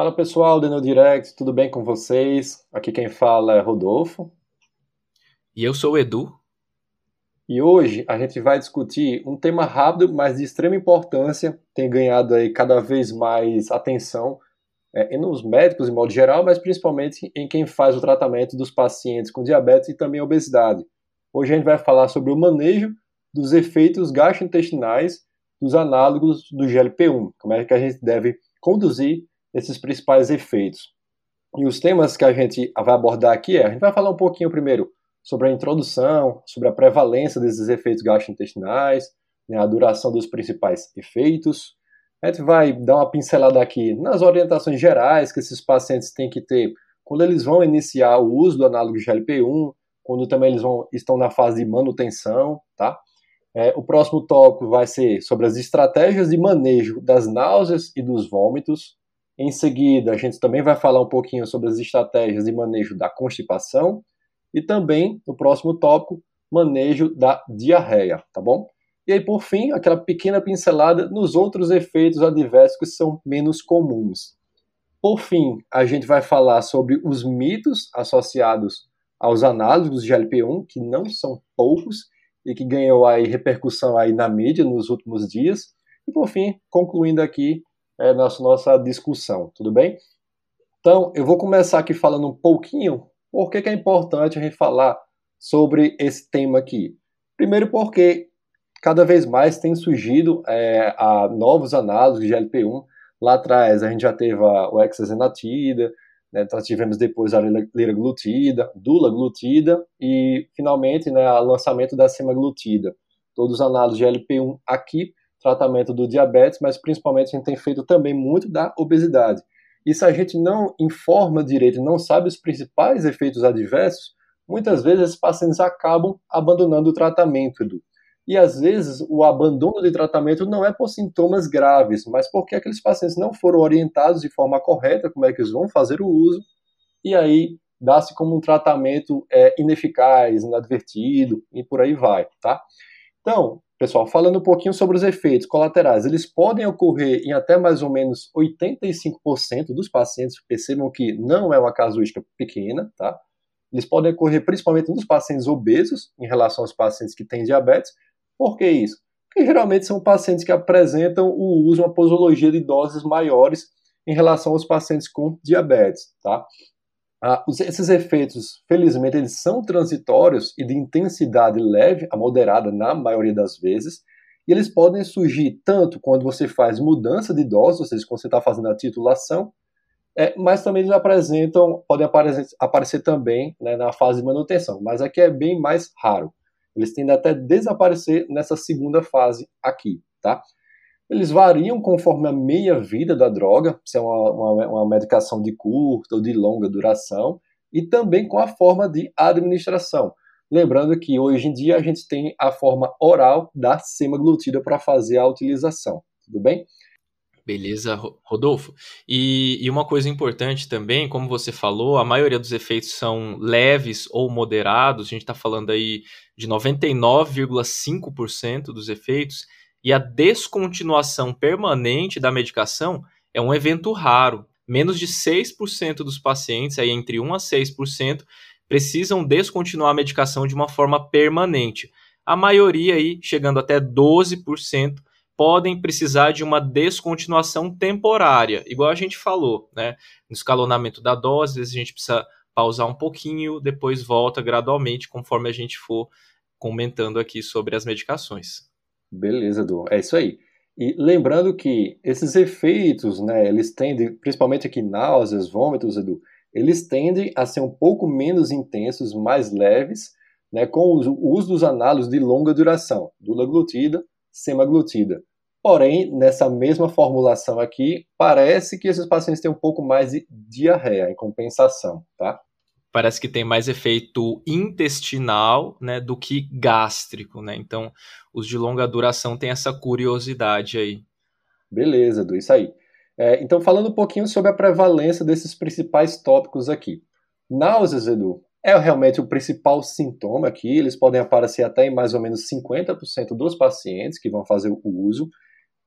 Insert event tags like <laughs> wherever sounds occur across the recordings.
Fala pessoal do Direct, tudo bem com vocês? Aqui quem fala é Rodolfo. E eu sou o Edu. E hoje a gente vai discutir um tema rápido, mas de extrema importância, tem ganhado aí cada vez mais atenção é, nos médicos em modo geral, mas principalmente em quem faz o tratamento dos pacientes com diabetes e também obesidade. Hoje a gente vai falar sobre o manejo dos efeitos gastrointestinais dos análogos do GLP-1, como é que a gente deve conduzir esses principais efeitos. E os temas que a gente vai abordar aqui é, a gente vai falar um pouquinho primeiro sobre a introdução, sobre a prevalência desses efeitos gastrointestinais, né, a duração dos principais efeitos. A gente vai dar uma pincelada aqui nas orientações gerais que esses pacientes têm que ter quando eles vão iniciar o uso do análogo GLP-1, quando também eles vão, estão na fase de manutenção, tá? É, o próximo tópico vai ser sobre as estratégias de manejo das náuseas e dos vômitos. Em seguida, a gente também vai falar um pouquinho sobre as estratégias de manejo da constipação e também, no próximo tópico, manejo da diarreia, tá bom? E aí, por fim, aquela pequena pincelada nos outros efeitos adversos que são menos comuns. Por fim, a gente vai falar sobre os mitos associados aos análogos de GLP-1, que não são poucos e que ganhou aí repercussão aí na mídia nos últimos dias. E por fim, concluindo aqui é, nossa, nossa discussão, tudo bem? Então, eu vou começar aqui falando um pouquinho por que, que é importante a gente falar sobre esse tema aqui. Primeiro porque cada vez mais tem surgido é, a novos análogos de GLP-1. Lá atrás a gente já teve a, o hexazenatida, né, nós tivemos depois a liraglutida, dulaglutida e finalmente né, o lançamento da semaglutida. Todos os análogos de GLP-1 aqui, tratamento do diabetes, mas principalmente a gente tem feito também muito da obesidade. E se a gente não informa direito, não sabe os principais efeitos adversos, muitas vezes esses pacientes acabam abandonando o tratamento, Edu. E às vezes o abandono de tratamento não é por sintomas graves, mas porque aqueles pacientes não foram orientados de forma correta como é que eles vão fazer o uso, e aí dá-se como um tratamento é, ineficaz, inadvertido, e por aí vai, tá? Então, Pessoal, falando um pouquinho sobre os efeitos colaterais, eles podem ocorrer em até mais ou menos 85% dos pacientes, percebam que não é uma casuística pequena, tá? Eles podem ocorrer principalmente nos pacientes obesos, em relação aos pacientes que têm diabetes. Por que isso? Porque geralmente são pacientes que apresentam o uso, uma posologia de doses maiores em relação aos pacientes com diabetes, tá? Ah, esses efeitos, felizmente, eles são transitórios e de intensidade leve a moderada na maioria das vezes, e eles podem surgir tanto quando você faz mudança de dose, ou seja, quando você está fazendo a titulação, é, mas também eles apresentam, podem aparecer, aparecer também né, na fase de manutenção, mas aqui é bem mais raro. Eles tendem até desaparecer nessa segunda fase aqui, tá? Eles variam conforme a meia-vida da droga, se é uma, uma, uma medicação de curta ou de longa duração, e também com a forma de administração. Lembrando que hoje em dia a gente tem a forma oral da semaglutida para fazer a utilização. Tudo bem? Beleza, Rodolfo. E, e, uma coisa importante também, como você falou, a maioria dos efeitos são leves ou moderados. A gente está falando aí de 99,5% dos efeitos e a descontinuação permanente da medicação é um evento raro. Menos de 6% dos pacientes, aí entre 1 a 6%, precisam descontinuar a medicação de uma forma permanente. A maioria aí, chegando até 12%, podem precisar de uma descontinuação temporária, igual a gente falou, né? No escalonamento da dose, às vezes a gente precisa pausar um pouquinho, depois volta gradualmente, conforme a gente for comentando aqui sobre as medicações. Beleza, Edu. É isso aí. E lembrando que esses efeitos, né, eles tendem, principalmente aqui náuseas, vômitos, Edu, eles tendem a ser um pouco menos intensos, mais leves, né, com o uso dos análogos de longa duração, dulaglutida, semaglutida. Porém, nessa mesma formulação aqui, parece que esses pacientes têm um pouco mais de diarreia em compensação, tá? Parece que tem mais efeito intestinal né, do que gástrico, né? Então, os de longa duração têm essa curiosidade aí. Beleza, Edu, isso aí. É, então, falando um pouquinho sobre a prevalência desses principais tópicos aqui. Náuseas, Edu, é realmente o principal sintoma aqui. Eles podem aparecer até em mais ou menos 50% dos pacientes que vão fazer o uso.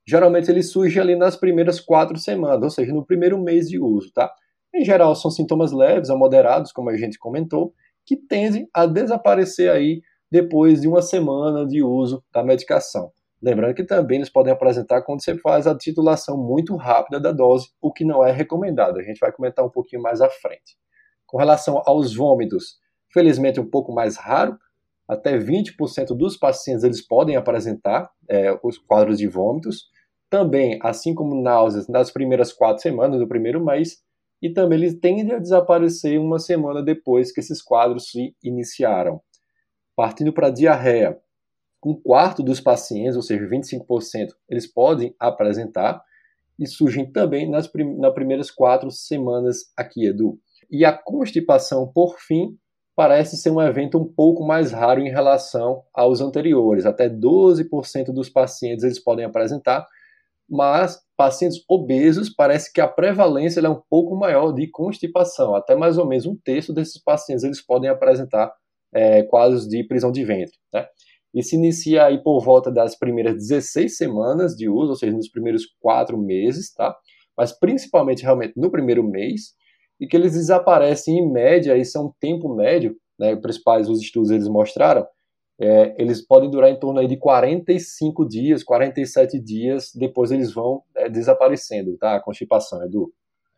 geralmente ele surge ali nas primeiras quatro semanas, ou seja, no primeiro mês de uso, tá? Em geral, são sintomas leves a moderados, como a gente comentou, que tendem a desaparecer aí depois de uma semana de uso da medicação. Lembrando que também eles podem apresentar quando você faz a titulação muito rápida da dose, o que não é recomendado. A gente vai comentar um pouquinho mais à frente. Com relação aos vômitos, felizmente um pouco mais raro, até 20% dos pacientes eles podem apresentar é, os quadros de vômitos. Também, assim como náuseas, nas primeiras quatro semanas do primeiro mês, e também eles tendem a desaparecer uma semana depois que esses quadros se iniciaram. Partindo para a diarreia, um quarto dos pacientes, ou seja, 25%, eles podem apresentar e surgem também nas, prim nas primeiras quatro semanas aqui, Edu. E a constipação, por fim, parece ser um evento um pouco mais raro em relação aos anteriores. Até 12% dos pacientes eles podem apresentar, mas pacientes obesos parece que a prevalência é um pouco maior de constipação. Até mais ou menos um terço desses pacientes eles podem apresentar é, quadros de prisão de ventre. Né? E se inicia aí por volta das primeiras 16 semanas de uso, ou seja, nos primeiros quatro meses, tá? Mas principalmente realmente no primeiro mês, e que eles desaparecem em média, isso é um tempo médio, né, principais os estudos eles mostraram, é, eles podem durar em torno aí de 45 dias, 47 dias, depois eles vão é, desaparecendo, tá? A constipação, Edu.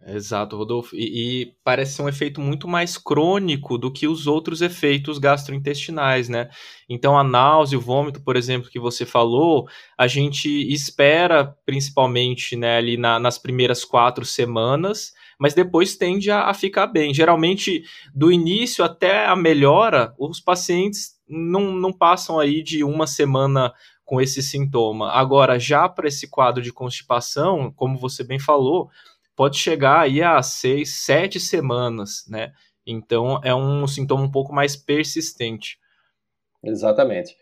Exato, Rodolfo. E, e, parece ser um efeito muito mais crônico do que os outros efeitos gastrointestinais, né? Então, a náusea, o vômito, por exemplo, que você falou, a gente espera, principalmente, né, ali na, nas primeiras quatro semanas, mas depois tende a, a ficar bem. Geralmente, do início até a melhora, os pacientes não, não passam aí de uma semana com esse sintoma. Agora, já para esse quadro de constipação, como você bem falou, pode chegar aí a seis, sete semanas, né? Então é um sintoma um pouco mais persistente. Exatamente.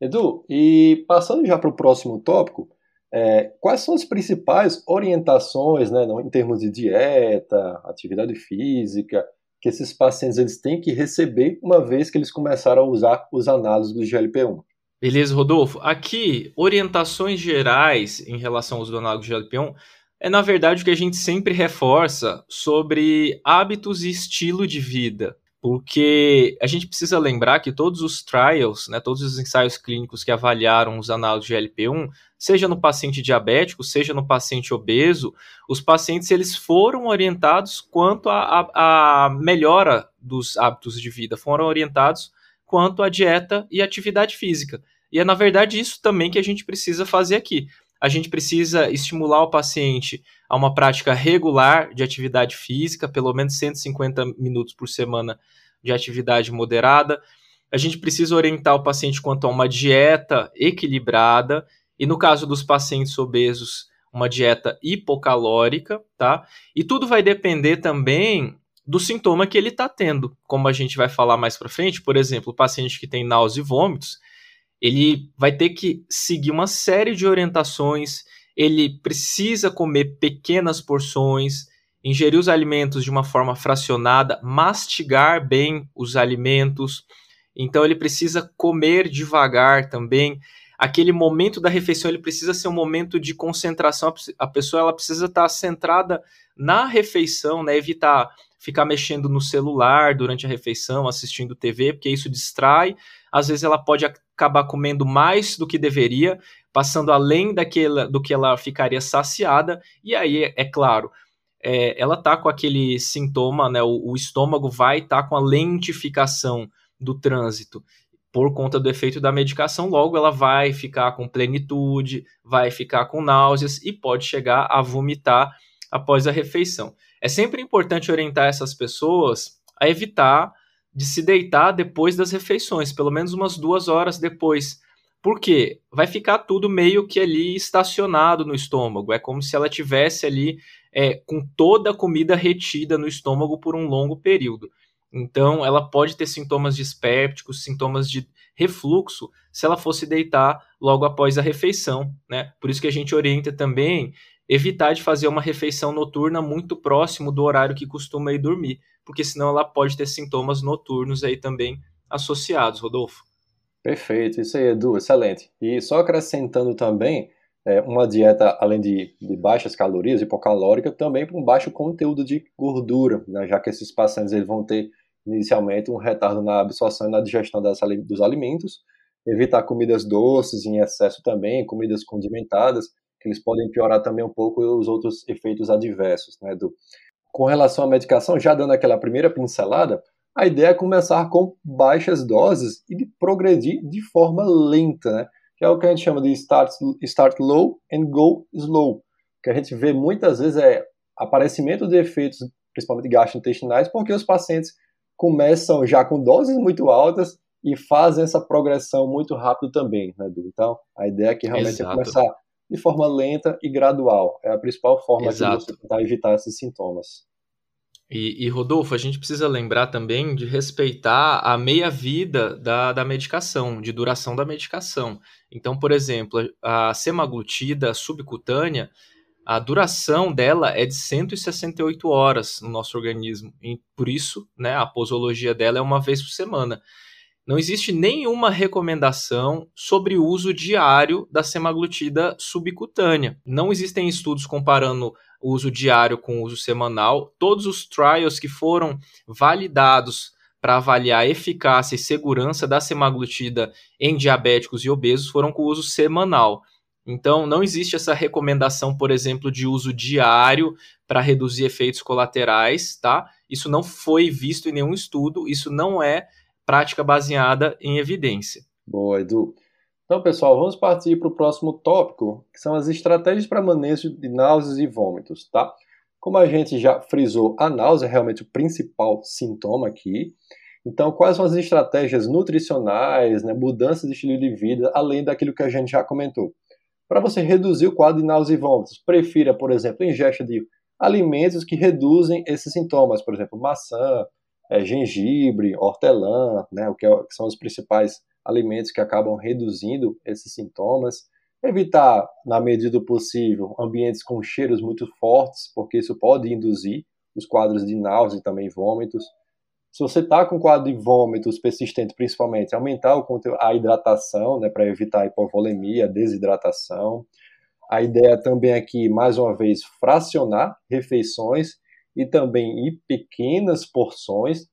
Edu, e passando já para o próximo tópico, é, quais são as principais orientações, né, em termos de dieta, atividade física, que esses pacientes eles têm que receber uma vez que eles começaram a usar os análises do GLP-1? Beleza, Rodolfo. Aqui, orientações gerais em relação ao uso do análogo do GLP-1 é, na verdade, o que a gente sempre reforça sobre hábitos e estilo de vida. Porque a gente precisa lembrar que todos os trials, né, todos os ensaios clínicos que avaliaram os análogos de GLP-1, seja no paciente diabético, seja no paciente obeso, os pacientes eles foram orientados quanto à melhora dos hábitos de vida, foram orientados quanto à dieta e atividade física. E é, na verdade, isso também que a gente precisa fazer aqui a gente precisa estimular o paciente a uma prática regular de atividade física, pelo menos 150 minutos por semana de atividade moderada. A gente precisa orientar o paciente quanto a uma dieta equilibrada, e no caso dos pacientes obesos, uma dieta hipocalórica, tá? E tudo vai depender também do sintoma que ele está tendo. Como a gente vai falar mais para frente, por exemplo, o paciente que tem náuseas e vômitos, ele vai ter que seguir uma série de orientações, ele precisa comer pequenas porções, ingerir os alimentos de uma forma fracionada, mastigar bem os alimentos. Então ele precisa comer devagar também. Aquele momento da refeição ele precisa ser um momento de concentração. A pessoa ela precisa estar centrada na refeição, né? Evitar ficar mexendo no celular durante a refeição, assistindo TV, porque isso distrai. Às vezes ela pode acabar comendo mais do que deveria, passando além daquela, do que ela ficaria saciada, e aí, é claro, é, ela tá com aquele sintoma, né? O, o estômago vai estar tá com a lentificação do trânsito por conta do efeito da medicação, logo ela vai ficar com plenitude, vai ficar com náuseas e pode chegar a vomitar após a refeição. É sempre importante orientar essas pessoas a evitar de se deitar depois das refeições, pelo menos umas duas horas depois. Por quê? Vai ficar tudo meio que ali estacionado no estômago. É como se ela tivesse ali é, com toda a comida retida no estômago por um longo período. Então, ela pode ter sintomas dispépticos, sintomas de refluxo, se ela fosse deitar logo após a refeição, né? Por isso que a gente orienta também evitar de fazer uma refeição noturna muito próximo do horário que costuma ir dormir, porque senão ela pode ter sintomas noturnos aí também associados, Rodolfo. Perfeito, isso aí, Edu, excelente. E só acrescentando também, é, uma dieta, além de, de, baixas calorias, hipocalórica, também com baixo conteúdo de gordura, né, já que esses pacientes eles vão ter inicialmente um retardo na absorção e na digestão das, dos alimentos, evitar comidas doces em excesso também, comidas condimentadas, que eles podem piorar também um pouco os outros efeitos adversos. Né, do... Com relação à medicação, já dando aquela primeira pincelada, a ideia é começar com baixas doses e de progredir de forma lenta, né? que é o que a gente chama de start, start low and go slow. O que a gente vê muitas vezes é aparecimento de efeitos, principalmente gastrointestinais, porque os pacientes começam já com doses muito altas e fazem essa progressão muito rápido também, né, Edu? Então, a ideia realmente é Exato. é começar de forma lenta e gradual. É a principal forma Exato. de você tentar evitar esses sintomas. E, e, Rodolfo, a gente precisa lembrar também de respeitar a meia-vida da, da medicação, de duração da medicação. Então, por exemplo, a semaglutida subcutânea, a duração dela é de 168 horas no nosso organismo. E por isso, né, a posologia dela é uma vez por semana. Não existe nenhuma recomendação sobre o uso diário da semaglutida subcutânea. Não existem estudos comparando o uso diário com o uso semanal. Todos os trials que foram validados para avaliar a eficácia e segurança da semaglutida em diabéticos e obesos foram com uso semanal. Então, não existe essa recomendação, por exemplo, de uso diário para reduzir efeitos colaterais, tá? Isso não foi visto em nenhum estudo, isso não é prática baseada em evidência. Boa, Edu. Então, pessoal, vamos partir para o próximo tópico, que são as estratégias para manejo de náuseas e vômitos, tá? Como a gente já frisou, a náusea é realmente o principal sintoma aqui. Então, quais são as estratégias nutricionais, né, mudanças de estilo de vida, além daquilo que a gente já comentou? Para você reduzir o quadro de náuseas e vômitos, prefira, por exemplo, ingesta de alimentos que reduzem esses sintomas, por exemplo, maçã, é, gengibre, hortelã, né, o que, é, que são os principais alimentos que acabam reduzindo esses sintomas. Evitar, na medida do possível, ambientes com cheiros muito fortes, porque isso pode induzir os quadros de náusea e também vômitos. Se você está com quadro de vômitos persistente, principalmente, aumentar o a hidratação, né, para evitar hipovolemia, desidratação. A ideia também aqui, mais uma vez, fracionar refeições e também em pequenas porções,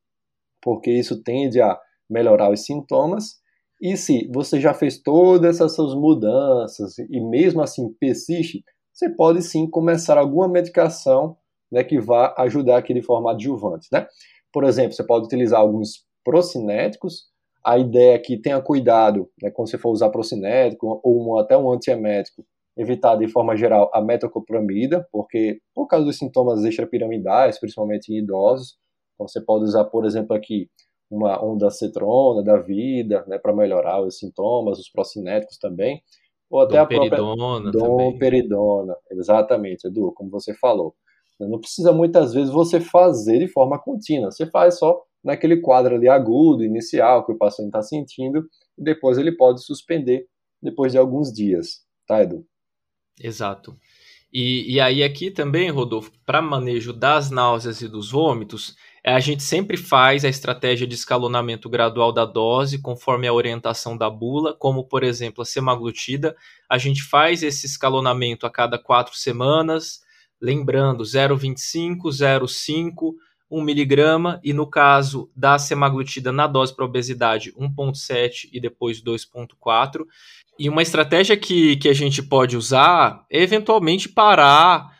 porque isso tende a melhorar os sintomas. E se você já fez todas essas mudanças e mesmo assim persiste, você pode sim começar alguma medicação né, que vá ajudar aqui de forma adjuvante. Né? Por exemplo, você pode utilizar alguns procinéticos. A ideia é que tenha cuidado né, quando você for usar procinético ou um, até um antiemético, evitar de forma geral a metoclopramida, porque por causa dos sintomas extrapiramidais, principalmente em idosos, então você pode usar, por exemplo, aqui uma onda cetrona da vida, né, para melhorar os sintomas, os procinéticos também, ou até a própria domperidona, exatamente, Edu, como você falou. Não precisa muitas vezes você fazer de forma contínua, você faz só naquele quadro ali agudo, inicial, que o paciente está sentindo, e depois ele pode suspender depois de alguns dias, tá, Edu? Exato. E, e aí aqui também, Rodolfo, para manejo das náuseas e dos vômitos, é, a gente sempre faz a estratégia de escalonamento gradual da dose, conforme a orientação da bula, como, por exemplo, a semaglutida. A gente faz esse escalonamento a cada quatro semanas, lembrando 0,25, 0,5, 1 miligrama, e no caso da semaglutida na dose para obesidade, 1,7 e depois 2,4. E uma estratégia que, que a gente pode usar é eventualmente parar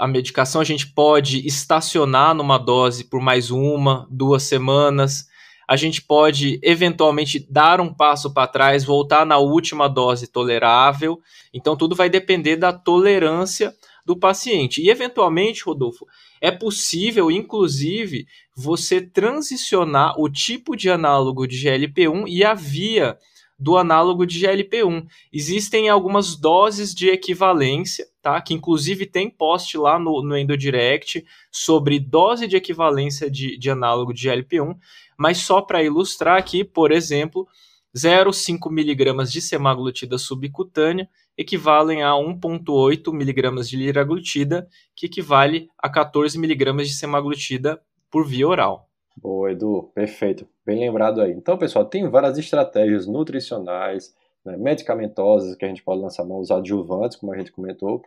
a medicação, a gente pode estacionar numa dose por mais uma, duas semanas. A gente pode eventualmente dar um passo para trás, voltar na última dose tolerável. Então, tudo vai depender da tolerância do paciente. E, eventualmente, Rodolfo, é possível, inclusive, você transicionar o tipo de análogo de GLP-1 e a via do análogo de GLP-1. Existem algumas doses de equivalência, tá? Que inclusive tem post lá no, no EndoDirect sobre dose de equivalência de, de análogo de GLP-1, mas só para ilustrar aqui, por exemplo, 0,5 mg de semaglutida subcutânea equivalem a 1,8 mg de liraglutida, que equivale a 14 mg de semaglutida por via oral. Boa, Edu, perfeito. Bem lembrado aí. Então, pessoal, tem várias estratégias nutricionais, né, medicamentosas, que a gente pode lançar mão, os adjuvantes, como a gente comentou,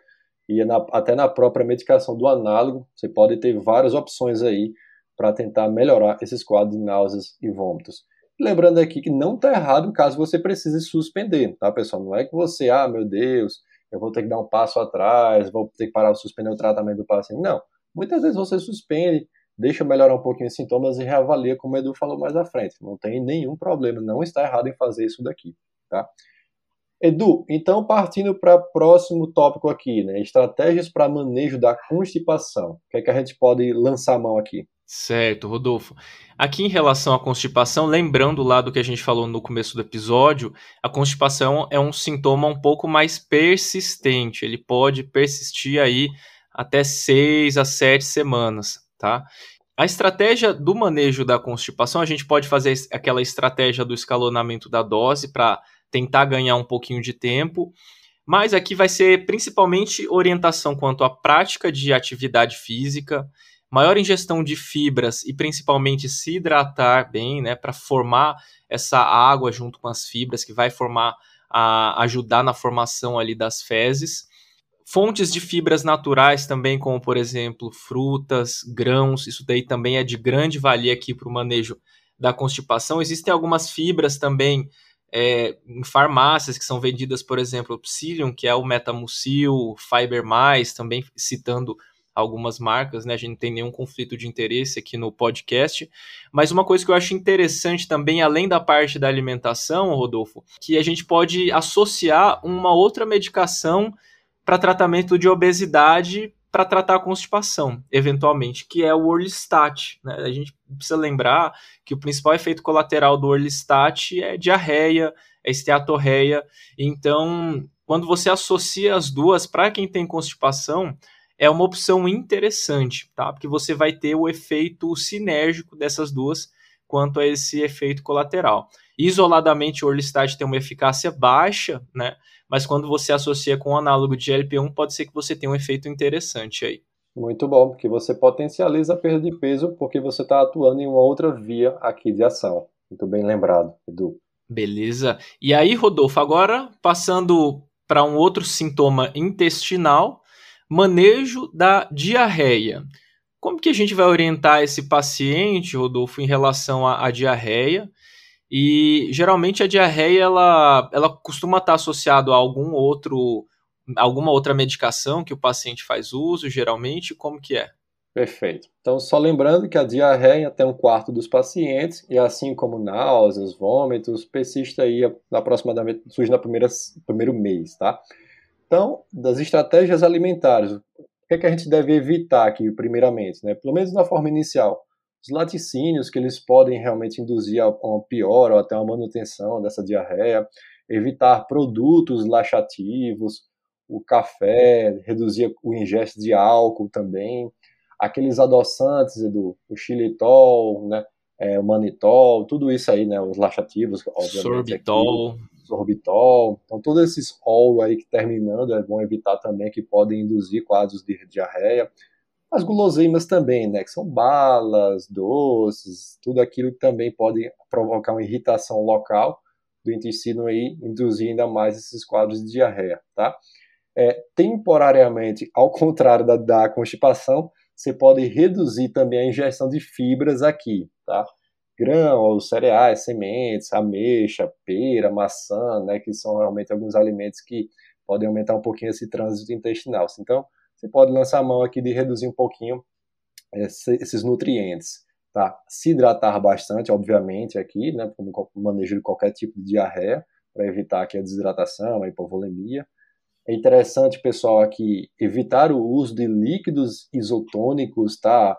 e na, até na própria medicação do análogo, você pode ter várias opções aí para tentar melhorar esses quadros de náuseas e vômitos. Lembrando aqui que não está errado caso você precise suspender, tá, pessoal? Não é que você, ah, meu Deus, eu vou ter que dar um passo atrás, vou ter que parar de suspender o tratamento do paciente. Não. Muitas vezes você suspende, deixa melhorar um pouquinho os sintomas e reavalia, como o Edu falou mais à frente. Não tem nenhum problema, não está errado em fazer isso daqui, tá? Edu, então partindo para o próximo tópico aqui, né? Estratégias para manejo da constipação. O que é que a gente pode lançar a mão aqui? Certo, Rodolfo. Aqui em relação à constipação, lembrando lá do que a gente falou no começo do episódio, a constipação é um sintoma um pouco mais persistente. Ele pode persistir aí até seis a sete semanas, tá? A estratégia do manejo da constipação, a gente pode fazer aquela estratégia do escalonamento da dose para tentar ganhar um pouquinho de tempo, mas aqui vai ser principalmente orientação quanto à prática de atividade física, maior ingestão de fibras e principalmente se hidratar bem, né, para formar essa água junto com as fibras que vai formar a ajudar na formação ali das fezes. Fontes de fibras naturais também, como por exemplo frutas, grãos, isso daí também é de grande valia aqui para o manejo da constipação. Existem algumas fibras também é, em farmácias que são vendidas, por exemplo, o Psyllium, que é o Metamucil, Fiber também citando algumas marcas, né? A gente não tem nenhum conflito de interesse aqui no podcast. Mas uma coisa que eu acho interessante também, além da parte da alimentação, Rodolfo, que a gente pode associar uma outra medicação para tratamento de obesidade para tratar a constipação, eventualmente, que é o Orlistat. Né? A gente precisa lembrar que o principal efeito colateral do Orlistat é diarreia, é esteatorreia. Então, quando você associa as duas, para quem tem constipação, é uma opção interessante, tá? Porque você vai ter o efeito sinérgico dessas duas quanto a esse efeito colateral. Isoladamente, o Orlistat tem uma eficácia baixa, né? Mas quando você associa com o análogo de GLP-1, pode ser que você tenha um efeito interessante aí. Muito bom, porque você potencializa a perda de peso porque você está atuando em uma outra via aqui de ação. Muito bem lembrado, Edu. Beleza. E aí, Rodolfo, agora passando para um outro sintoma intestinal, Manejo da diarreia. Como que a gente vai orientar esse paciente, Rodolfo, em relação à, à diarreia? E geralmente a diarreia ela, ela costuma estar associada a algum outro, alguma outra medicação que o paciente faz uso, geralmente, como que é? Perfeito. Então, só lembrando que a diarreia tem um quarto dos pacientes, e assim como náuseas, vômitos, persiste aí aproximadamente, surge no primeiro mês, tá? Então, das estratégias alimentares, o que, é que a gente deve evitar aqui, primeiramente? Né? Pelo menos na forma inicial, os laticínios, que eles podem realmente induzir a uma pior ou até uma manutenção dessa diarreia, evitar produtos laxativos, o café, reduzir o ingesto de álcool também, aqueles adoçantes do o xilitol, né, é, o manitol, tudo isso aí, né, os laxativos, obviamente. Sorbitol. Aqui, sorbitol. Então, todos esses ol aí que terminando é bom evitar também que podem induzir quadros de diarreia. As guloseimas também, né, que são balas, doces, tudo aquilo que também pode provocar uma irritação local do intestino aí, induzir ainda mais esses quadros de diarreia, tá? É, temporariamente, ao <laughs> contrário da, da constipação, você pode reduzir também a ingestão de fibras aqui, tá? grãos, cereais, sementes, ameixa, pera, maçã, né, que são realmente alguns alimentos que podem aumentar um pouquinho esse trânsito intestinal. Então, você pode lançar a mão aqui de reduzir um pouquinho esses nutrientes, tá? Se hidratar bastante, obviamente, aqui, né, como manejo de qualquer tipo de diarreia, para evitar aqui a desidratação, a hipovolemia. É interessante, pessoal, aqui evitar o uso de líquidos isotônicos, tá?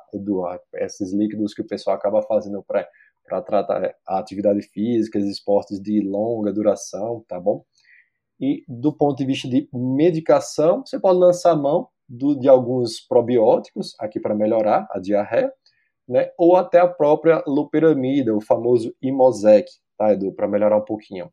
Esses líquidos que o pessoal acaba fazendo para tratar a atividade física, esportes de longa duração, tá bom? E do ponto de vista de medicação, você pode lançar a mão do, de alguns probióticos aqui para melhorar a diarreia, né? Ou até a própria loperamida, o famoso Imosec, tá, Edu, para melhorar um pouquinho.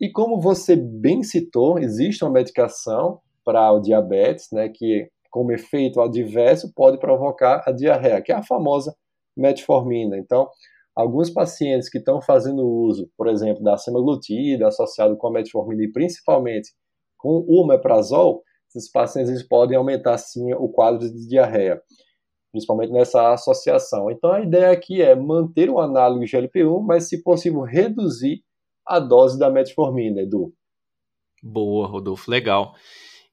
E como você bem citou, existe uma medicação para o diabetes, né, que como efeito adverso pode provocar a diarreia, que é a famosa metformina. Então, alguns pacientes que estão fazendo uso, por exemplo, da semaglutida associado com a metformina e principalmente com o omeprazol, esses pacientes podem aumentar sim o quadro de diarreia, principalmente nessa associação. Então a ideia aqui é manter o análogo GLP-1, mas se possível reduzir a dose da metformina, Edu. Boa, Rodolfo, legal.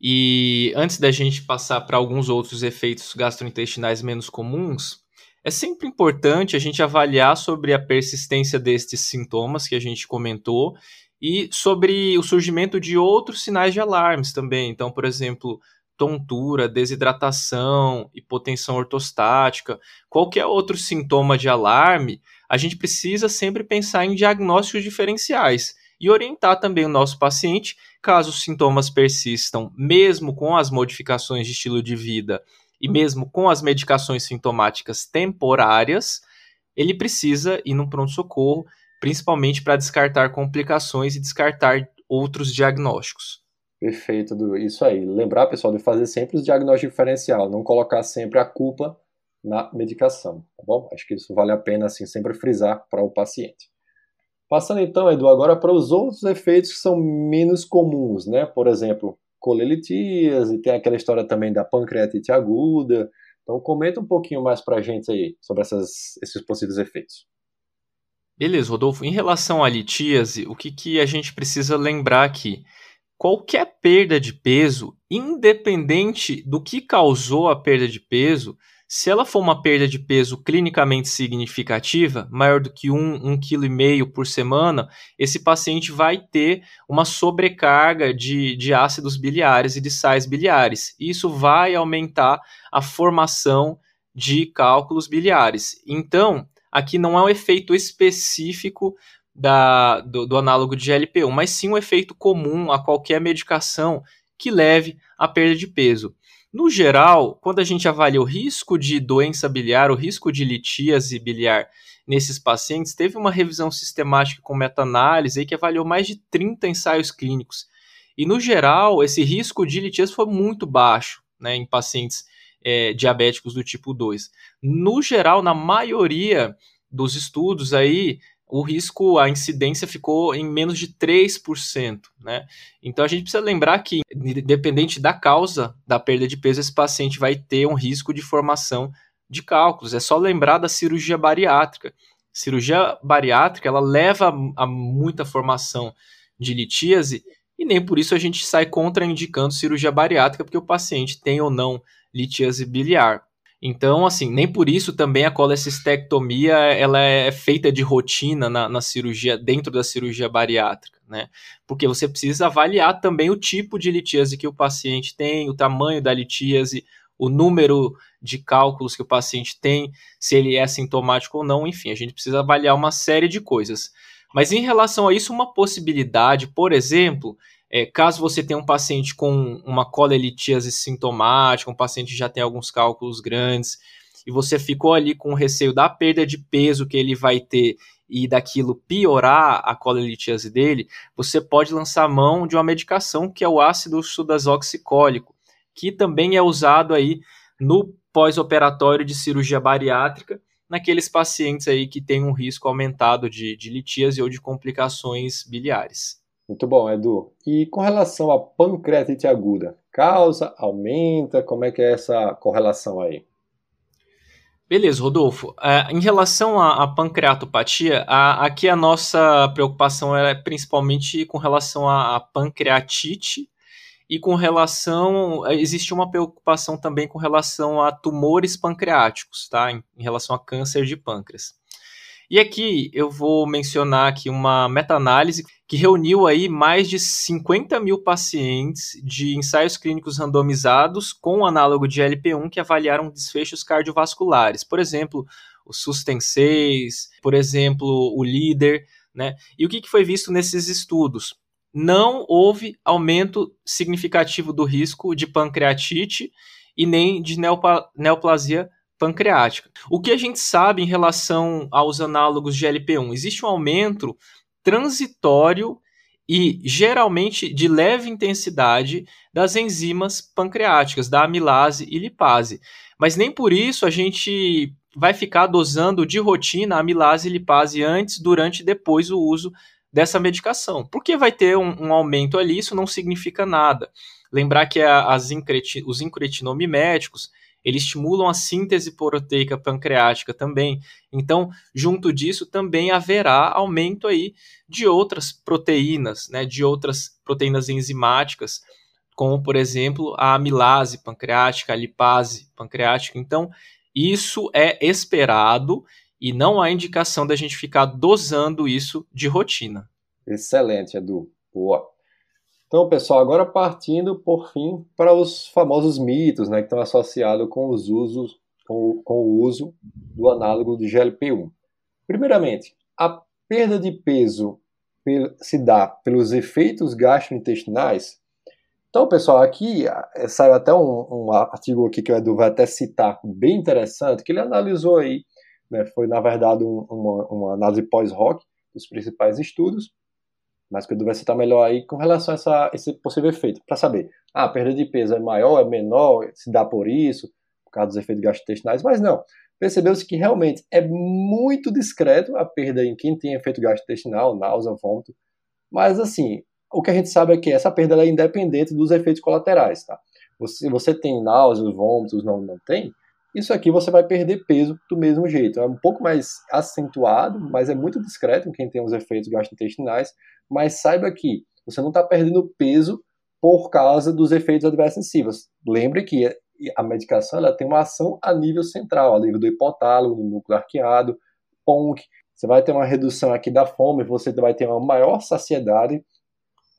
E antes da gente passar para alguns outros efeitos gastrointestinais menos comuns, é sempre importante a gente avaliar sobre a persistência destes sintomas que a gente comentou e sobre o surgimento de outros sinais de alarmes também. Então, por exemplo, tontura, desidratação, hipotensão ortostática, qualquer outro sintoma de alarme, a gente precisa sempre pensar em diagnósticos diferenciais e orientar também o nosso paciente caso os sintomas persistam, mesmo com as modificações de estilo de vida e mesmo com as medicações sintomáticas temporárias, ele precisa ir no pronto-socorro, principalmente para descartar complicações e descartar outros diagnósticos. Perfeito, Du. Isso aí. Lembrar, pessoal, de fazer sempre os diagnósticos diferencial, não colocar sempre a culpa na medicação, tá bom? Acho que isso vale a pena, assim, sempre frisar para o paciente. Passando então, Edu, agora para os outros efeitos que são menos comuns, né? Por exemplo, colelitíase, tem aquela história também da pancreatite aguda. Então, comenta um pouquinho mais para a gente aí sobre essas, esses possíveis efeitos. Beleza, Rodolfo. Em relação à litíase, o que, que a gente precisa lembrar aqui? Qualquer perda de peso, independente do que causou a perda de peso, se ela for uma perda de peso clinicamente significativa, maior do que 1,5 kg por semana, esse paciente vai ter uma sobrecarga de, de ácidos biliares e de sais biliares. Isso vai aumentar a formação de cálculos biliares. Então, aqui não é um efeito específico da, do, do análogo de GLP-1, mas sim um efeito comum a qualquer medicação que leve à perda de peso. No geral, quando a gente avalia o risco de doença biliar, o risco de litíase biliar nesses pacientes, teve uma revisão sistemática com meta-análise que avaliou mais de 30 ensaios clínicos. E, no geral, esse risco de litíase foi muito baixo né, em pacientes é, diabéticos do tipo 2. No geral, na maioria dos estudos aí, o risco, a incidência ficou em menos de 3%, né? Então a gente precisa lembrar que, independente da causa da perda de peso, esse paciente vai ter um risco de formação de cálculos. É só lembrar da cirurgia bariátrica. Cirurgia bariátrica, ela leva a muita formação de litíase e nem por isso a gente sai contraindicando cirurgia bariátrica porque o paciente tem ou não litíase biliar. Então, assim, nem por isso também a colecistectomia ela é feita de rotina na, na, cirurgia, dentro da cirurgia bariátrica, né? Porque você precisa avaliar também o tipo de litíase que o paciente tem, o tamanho da litíase, o número de cálculos que o paciente tem, se ele é sintomático ou não, enfim, a gente precisa avaliar uma série de coisas. Mas em relação a isso, uma possibilidade, por exemplo, é, caso você tenha um paciente com uma colelitíase sintomática, um paciente já tem alguns cálculos grandes, e você ficou ali com o receio da perda de peso que ele vai ter e daquilo piorar a colelitíase dele, você pode lançar mão de uma medicação que é o ácido sudazoxicólico, que também é usado aí no pós-operatório de cirurgia bariátrica, naqueles pacientes aí que têm um risco aumentado de, de litíase ou de complicações biliares. Muito bom, Edu. E com relação à pancreatite aguda, causa, aumenta, como é que é essa correlação aí? Beleza, Rodolfo. É, em relação à, à pancreatopatia, a, aqui a nossa preocupação é principalmente com relação à, à pancreatite e com relação. Existe uma preocupação também com relação a tumores pancreáticos, tá? Em, em relação a câncer de pâncreas. E aqui eu vou mencionar aqui uma meta-análise que reuniu aí mais de 50 mil pacientes de ensaios clínicos randomizados com análogo de LP1 que avaliaram desfechos cardiovasculares. Por exemplo, o Susten 6, por exemplo, o LEADER, né? E o que, que foi visto nesses estudos? Não houve aumento significativo do risco de pancreatite e nem de neoplasia pancreática. O que a gente sabe em relação aos análogos de LP1? Existe um aumento transitório e geralmente de leve intensidade das enzimas pancreáticas, da amilase e lipase. Mas nem por isso a gente vai ficar dosando de rotina a amilase e lipase antes, durante e depois o uso dessa medicação. Porque vai ter um, um aumento ali, isso não significa nada. Lembrar que a, as increti, os incretinomiméticos, eles estimulam a síntese proteica pancreática também. Então, junto disso, também haverá aumento aí de outras proteínas, né, de outras proteínas enzimáticas, como, por exemplo, a amilase pancreática, a lipase pancreática. Então, isso é esperado e não há indicação da gente ficar dosando isso de rotina. Excelente, Edu. Boa. Então, pessoal, agora partindo, por fim, para os famosos mitos né, que estão associados com os usos, com, com o uso do análogo do GLP-1. Primeiramente, a perda de peso se dá pelos efeitos gastrointestinais. Então, pessoal, aqui eh, saiu até um, um, artigo aqui que o Edu vai até citar, bem interessante, que ele analisou aí, né, foi na verdade um, uma, uma análise pós-hoc dos principais estudos, mas que Edu vai citar melhor aí com relação a essa, esse possível efeito, para saber, ah, a perda de peso é maior, é menor, se dá por isso, por causa dos efeitos gastrointestinais, mas não. Percebeu-se que realmente é muito discreto a perda em quem tem efeito gastrointestinal, náusea, vômito, mas assim, o que a gente sabe é que essa perda é independente dos efeitos colaterais, tá? Se você tem náuseas, vômitos, não, não tem, isso aqui você vai perder peso do mesmo jeito. É um pouco mais acentuado, mas é muito discreto em quem tem os efeitos gastrointestinais. Mas saiba que você não está perdendo peso por causa dos efeitos adversos sensíveis. Lembre que a medicação ela tem uma ação a nível central, a nível do hipotálamo, do núcleo arqueado, PONC. Você vai ter uma redução aqui da fome, você vai ter uma maior saciedade.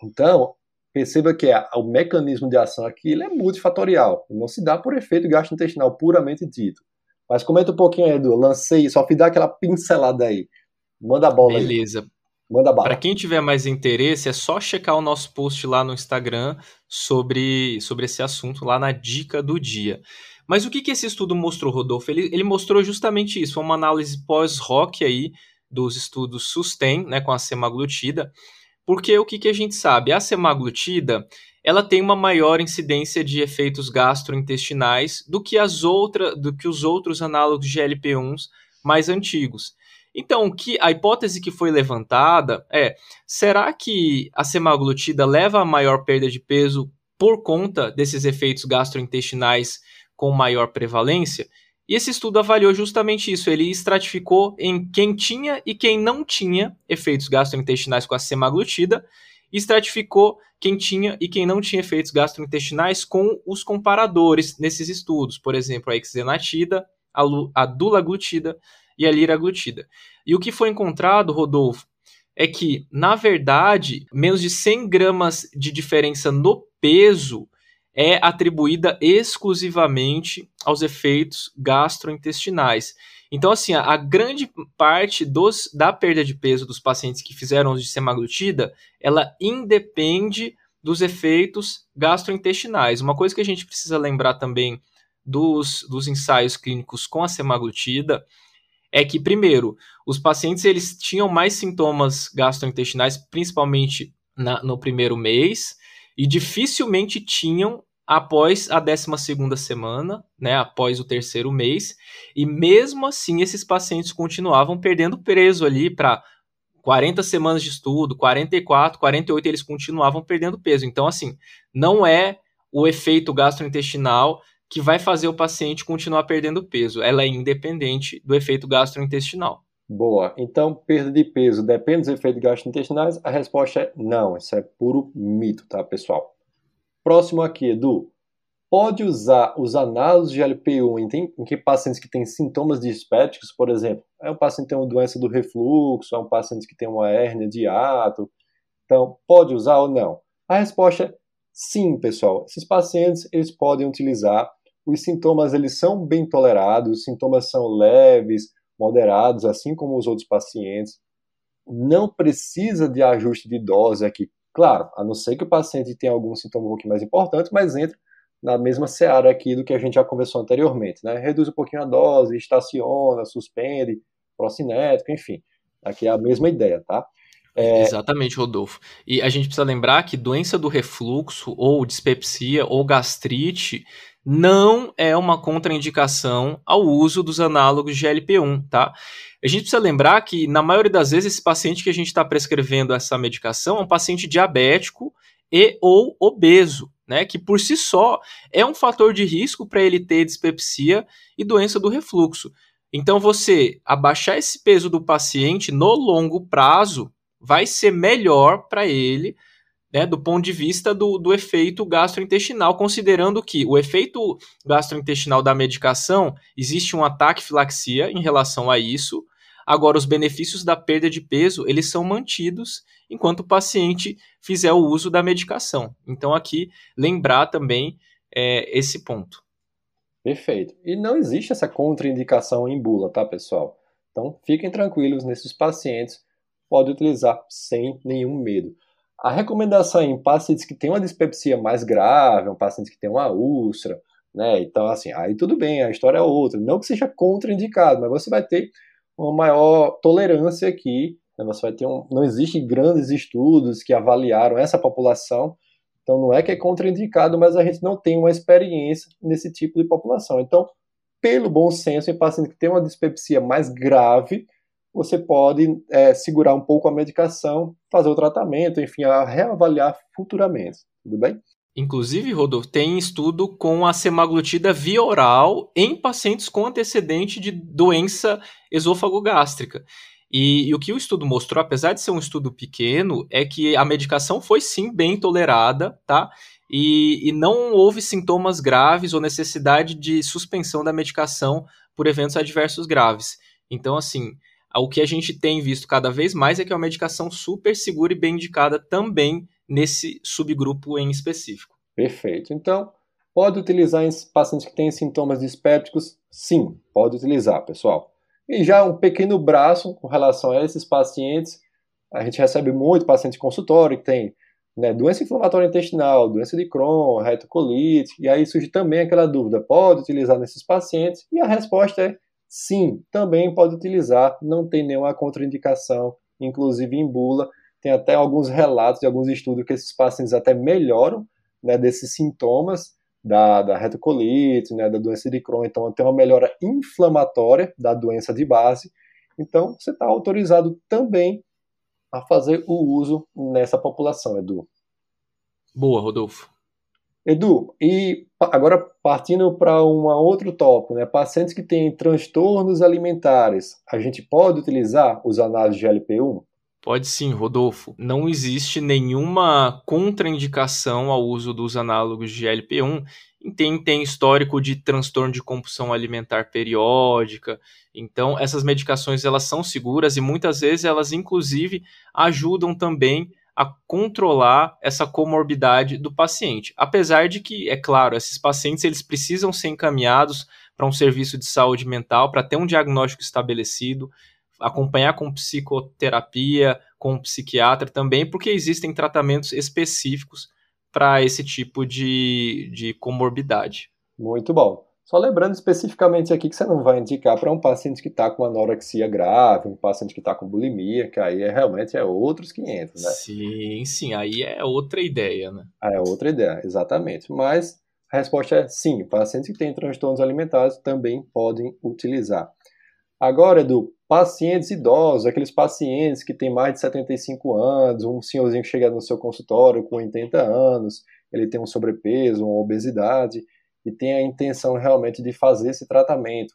Então, perceba que é, o mecanismo de ação aqui ele é multifatorial, não se dá por efeito gastrointestinal puramente dito. Mas comenta um pouquinho, Edu, lancei, só fui dar aquela pincelada aí. Manda a bola Beleza. Aí. Manda bala. Para quem tiver mais interesse, é só checar o nosso post lá no Instagram sobre, sobre esse assunto, lá na dica do dia. Mas o que, que esse estudo mostrou, Rodolfo? Ele, ele mostrou justamente isso, uma análise pós-rock aí dos estudos SUSTEM, né, com a semaglutida, porque o que, que a gente sabe? A semaglutida ela tem uma maior incidência de efeitos gastrointestinais do que as outras, do que os outros análogos de GLP-1s mais antigos. Então, que a hipótese que foi levantada é: será que a semaglutida leva a maior perda de peso por conta desses efeitos gastrointestinais com maior prevalência? E esse estudo avaliou justamente isso. Ele estratificou em quem tinha e quem não tinha efeitos gastrointestinais com a semaglutida, e estratificou quem tinha e quem não tinha efeitos gastrointestinais com os comparadores nesses estudos, por exemplo, a exenatida, a, a dulaglutida e a liraglutida. E o que foi encontrado, Rodolfo, é que, na verdade, menos de 100 gramas de diferença no peso é atribuída exclusivamente aos efeitos gastrointestinais. Então, assim, a, a grande parte dos, da perda de peso dos pacientes que fizeram uso de semaglutida, ela independe dos efeitos gastrointestinais. Uma coisa que a gente precisa lembrar também dos, dos ensaios clínicos com a semaglutida é que, primeiro, os pacientes eles tinham mais sintomas gastrointestinais, principalmente na, no primeiro mês, e dificilmente tinham após a 12 semana, né, após o terceiro mês, e mesmo assim esses pacientes continuavam perdendo peso ali para 40 semanas de estudo, 44, 48, eles continuavam perdendo peso. Então, assim, não é o efeito gastrointestinal que vai fazer o paciente continuar perdendo peso. Ela é independente do efeito gastrointestinal. Boa. Então, perda de peso depende dos efeitos gastrointestinais? A resposta é não. Isso é puro mito, tá, pessoal? Próximo aqui, Edu. Pode usar os análogos de LP1 em, em que pacientes que têm sintomas dispépticos, por exemplo, é um paciente que tem uma doença do refluxo, é um paciente que tem uma hérnia de ato. Então, pode usar ou não? A resposta é sim, pessoal. Esses pacientes, eles podem utilizar. Os sintomas, eles são bem tolerados, os sintomas são leves, moderados, assim como os outros pacientes. Não precisa de ajuste de dose aqui. Claro, a não ser que o paciente tenha algum sintoma um pouquinho mais importante, mas entra na mesma seara aqui do que a gente já conversou anteriormente, né? Reduz um pouquinho a dose, estaciona, suspende, procinético, enfim. Aqui é a mesma ideia, tá? É... Exatamente, Rodolfo. E a gente precisa lembrar que doença do refluxo, ou dispepsia, ou gastrite, não é uma contraindicação ao uso dos análogos de GLP-1, tá? A gente precisa lembrar que, na maioria das vezes, esse paciente que a gente está prescrevendo essa medicação é um paciente diabético e ou obeso, né? Que por si só é um fator de risco para ele ter dispepsia e doença do refluxo. Então, você abaixar esse peso do paciente no longo prazo vai ser melhor para ele né, do ponto de vista do, do efeito gastrointestinal, considerando que o efeito gastrointestinal da medicação existe um ataque filaxia em relação a isso. Agora, os benefícios da perda de peso eles são mantidos enquanto o paciente fizer o uso da medicação. Então, aqui lembrar também é, esse ponto. Perfeito. E não existe essa contraindicação em bula, tá, pessoal? Então, fiquem tranquilos nesses pacientes, pode utilizar sem nenhum medo. A recomendação em pacientes que têm uma dispepsia mais grave, um paciente que tem uma úlcera, né? Então, assim, aí tudo bem, a história é outra. Não que seja contraindicado, mas você vai ter uma maior tolerância aqui. Né? Você vai ter um, não existe grandes estudos que avaliaram essa população. Então, não é que é contraindicado, mas a gente não tem uma experiência nesse tipo de população. Então, pelo bom senso, em pacientes que têm uma dispepsia mais grave, você pode é, segurar um pouco a medicação, fazer o tratamento, enfim, a reavaliar futuramente. Tudo bem? Inclusive, Rodolfo, tem estudo com a semaglutida via oral em pacientes com antecedente de doença esôfago-gástrica. E, e, o que o estudo mostrou, apesar de ser um estudo pequeno, é que a medicação foi sim bem tolerada, tá? E, e não houve sintomas graves ou necessidade de suspensão da medicação por eventos adversos graves. Então, assim, o que a gente tem visto cada vez mais é que é uma medicação super segura e bem indicada também nesse subgrupo em específico. Perfeito. Então, pode utilizar em pacientes que têm sintomas dispépticos? Sim, pode utilizar, pessoal. E já um pequeno braço com relação a esses pacientes, a gente recebe muito paciente consultório que tem né, doença inflamatória intestinal, doença de Crohn, retocolite, e aí surge também aquela dúvida, pode utilizar nesses pacientes? E a resposta é Sim, também pode utilizar, não tem nenhuma contraindicação, inclusive em bula. Tem até alguns relatos de alguns estudos que esses pacientes até melhoram né, desses sintomas da, da retocolite, né, da doença de Crohn. Então, tem uma melhora inflamatória da doença de base. Então, você está autorizado também a fazer o uso nessa população, Edu. Boa, Rodolfo. Edu, e agora partindo para um outro tópico, né? Pacientes que têm transtornos alimentares, a gente pode utilizar os análises de GLP-1? Pode sim, Rodolfo. Não existe nenhuma contraindicação ao uso dos análogos de GLP-1 tem, tem histórico de transtorno de compulsão alimentar periódica. Então, essas medicações elas são seguras e muitas vezes elas inclusive ajudam também a controlar essa comorbidade do paciente. Apesar de que, é claro, esses pacientes eles precisam ser encaminhados para um serviço de saúde mental para ter um diagnóstico estabelecido, acompanhar com psicoterapia, com psiquiatra também, porque existem tratamentos específicos para esse tipo de, de comorbidade. Muito bom. Só lembrando especificamente aqui que você não vai indicar para um paciente que está com anorexia grave, um paciente que está com bulimia, que aí é, realmente é outros 500, né? Sim, sim, aí é outra ideia, né? Ah, é outra ideia, exatamente. Mas a resposta é sim, pacientes que têm transtornos alimentares também podem utilizar. Agora, Edu, pacientes idosos, aqueles pacientes que têm mais de 75 anos, um senhorzinho que chega no seu consultório com 80 anos, ele tem um sobrepeso, uma obesidade, e tem a intenção realmente de fazer esse tratamento,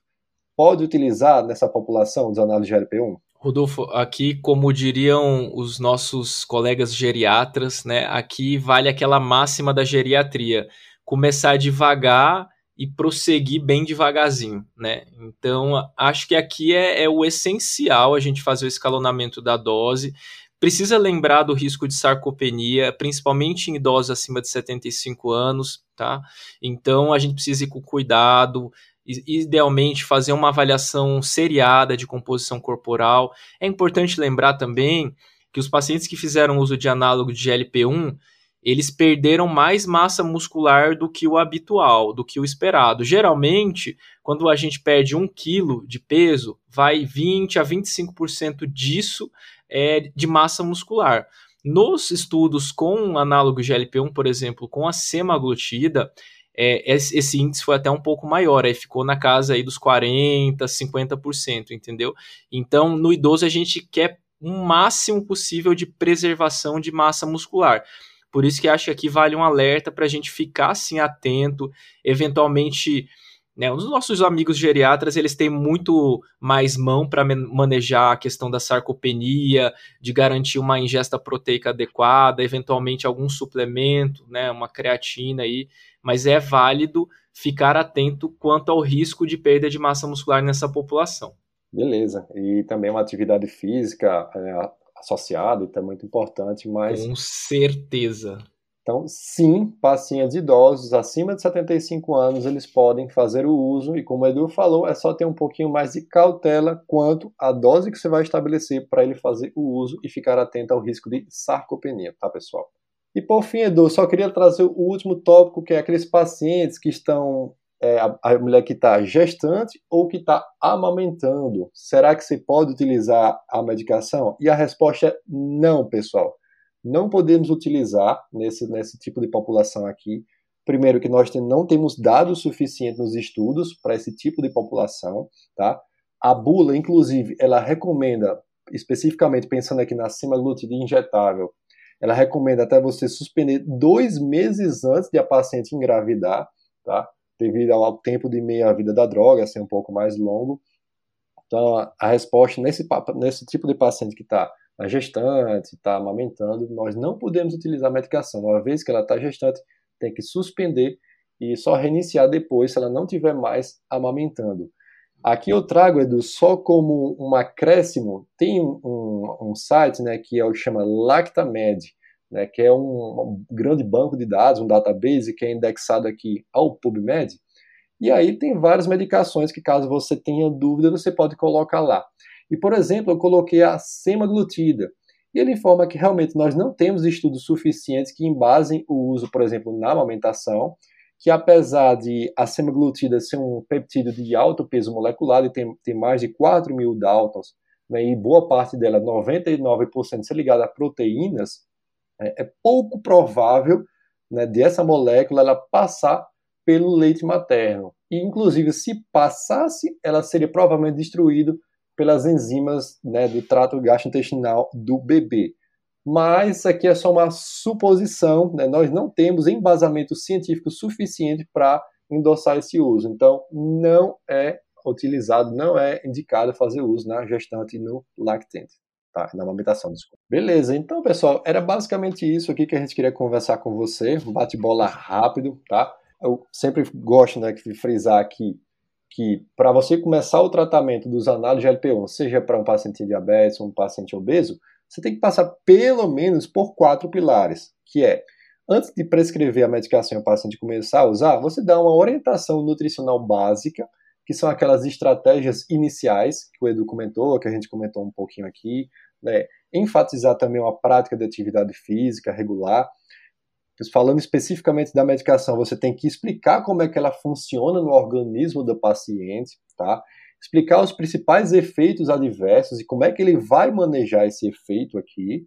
pode utilizar nessa população os análises de GLP-1? Rodolfo, aqui, como diriam os nossos colegas geriatras, né, aqui vale aquela máxima da geriatria: começar devagar e prosseguir bem devagarzinho, né? Então, acho que aqui é, é o essencial a gente fazer o escalonamento da dose Precisa lembrar do risco de sarcopenia, principalmente em idosos acima de 75 anos, tá? Então a gente precisa ir com cuidado, idealmente fazer uma avaliação seriada de composição corporal. É importante lembrar também que os pacientes que fizeram uso de análogo de GLP-1, eles perderam mais massa muscular do que o habitual, do que o esperado. Geralmente, quando a gente perde um quilo de peso, vai 20 a 25% disso é, de massa muscular. Nos estudos com análogo GLP-1, por exemplo, com a semaglutida, é, esse índice foi até um pouco maior, aí ficou na casa aí dos 40%, 50%, entendeu? Então, no idoso, a gente quer o um máximo possível de preservação de massa muscular. Por isso que acho que aqui vale um alerta para a gente ficar assim atento, eventualmente né, os nossos amigos geriatras eles têm muito mais mão para manejar a questão da sarcopenia, de garantir uma ingesta proteica adequada, eventualmente algum suplemento, né, uma creatina aí, mas é válido ficar atento quanto ao risco de perda de massa muscular nessa população. Beleza. E também uma atividade física é, associada, então é muito importante, mas. Com certeza. Então, sim, pacientes idosos acima de 75 anos, eles podem fazer o uso, e como o Edu falou, é só ter um pouquinho mais de cautela quanto à dose que você vai estabelecer para ele fazer o uso e ficar atento ao risco de sarcopenia, tá, pessoal? E por fim, Edu, só queria trazer o último tópico, que é aqueles pacientes que estão, é, a, mulher que está gestante ou que está amamentando. Será que você pode utilizar a medicação? E a resposta é não, pessoal não podemos utilizar nesse, nesse tipo de população aqui. Primeiro, que nós não temos dados suficientes nos estudos para esse tipo de população, tá? A bula, inclusive, ela recomenda, especificamente pensando aqui na semaglutida injetável, ela recomenda até você suspender dois meses antes de a paciente engravidar, tá? Devido ao tempo de meia-vida da droga ser um pouco mais longo. Então, a resposta nesse, nesse tipo de paciente que está a gestante está amamentando, nós não podemos utilizar a medicação. Uma vez que ela está gestante, tem que suspender e só reiniciar depois se ela não tiver mais amamentando. Aqui eu trago, Edu, só como um acréscimo, tem um, um, site né, que é o chama Lactamed, né, que é um, um, grande banco de dados, um database que é indexado aqui ao PubMed. E aí tem várias medicações que, caso você tenha dúvida, você pode colocar lá. E, por exemplo, eu coloquei a semaglutida. E ele informa que realmente nós não temos estudos suficientes que embasem o uso, por exemplo, na amamentação, que apesar de a semaglutida ser um peptídeo de alto peso molecular, e tem, tem mais de 4 mil Daltons, né, e boa parte dela, 99%, ser ligada a proteínas, é, é pouco provável né, dessa molécula ela passar pelo leite materno. E, inclusive, se passasse, ela seria provavelmente destruída pelas enzimas né, do trato gastrointestinal do bebê. Mas isso aqui é só uma suposição, né? nós não temos embasamento científico suficiente para endossar esse uso. Então, não é utilizado, não é indicado fazer uso na gestante no lactente. Tá, na amamentação, desculpa. Beleza, então, pessoal, era basicamente isso aqui que a gente queria conversar com você. Bate-bola rápido, tá? Eu sempre gosto né, de frisar aqui que para você começar o tratamento dos análises GLP-1, seja para um paciente diabetes ou um paciente obeso, você tem que passar pelo menos por quatro pilares, que é antes de prescrever a medicação e o paciente começar a usar, você dá uma orientação nutricional básica, que são aquelas estratégias iniciais que o Edu comentou, que a gente comentou um pouquinho aqui, né? enfatizar também uma prática de atividade física regular, falando especificamente da medicação, você tem que explicar como é que ela funciona no organismo do paciente, tá? Explicar os principais efeitos adversos e como é que ele vai manejar esse efeito aqui,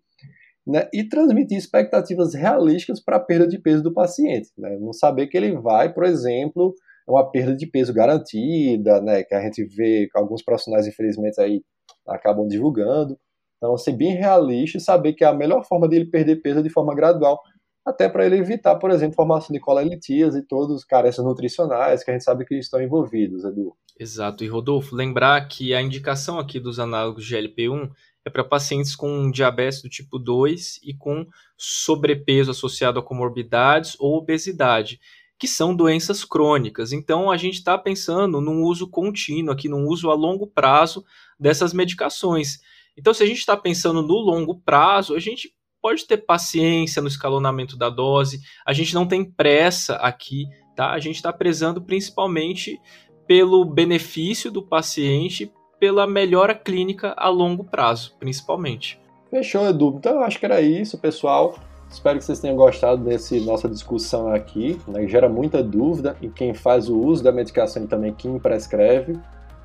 né? E transmitir expectativas realísticas para a perda de peso do paciente, né? Não saber que ele vai, por exemplo, uma perda de peso garantida, né? Que a gente vê alguns profissionais, infelizmente, aí acabam divulgando. Então, ser bem realista e saber que a melhor forma dele perder peso é de forma gradual, até para ele evitar, por exemplo, formação de colelitias e todos os carências nutricionais que a gente sabe que estão envolvidos, Edu. Exato. E Rodolfo, lembrar que a indicação aqui dos análogos de GLP-1 é para pacientes com diabetes do tipo 2 e com sobrepeso associado a comorbidades ou obesidade, que são doenças crônicas. Então, a gente está pensando num uso contínuo aqui, num uso a longo prazo dessas medicações. Então, se a gente está pensando no longo prazo, a gente pode ter paciência no escalonamento da dose. A gente não tem pressa aqui, tá? A gente está prezando principalmente pelo benefício do paciente, pela melhora clínica a longo prazo, principalmente. Fechou, Edu. Então eu acho que era isso, pessoal. Espero que vocês tenham gostado dessa nossa discussão aqui, né, gera muita dúvida em quem faz o uso da medicação e também quem prescreve.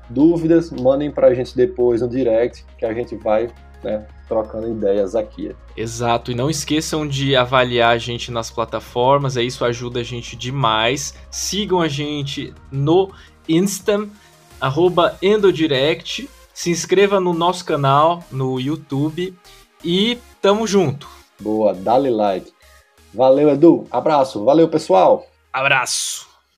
Dúvidas, mandem para a gente depois no direct, que a gente vai né, trocando ideias aqui. Exato, e não esqueçam de avaliar a gente nas plataformas, isso ajuda a gente demais. Sigam a gente no Insta, arroba Endodirect, se inscreva no nosso canal no YouTube e tamo junto. Boa, dá-lhe like. Valeu, Edu. Abraço. Valeu, pessoal. Abraço.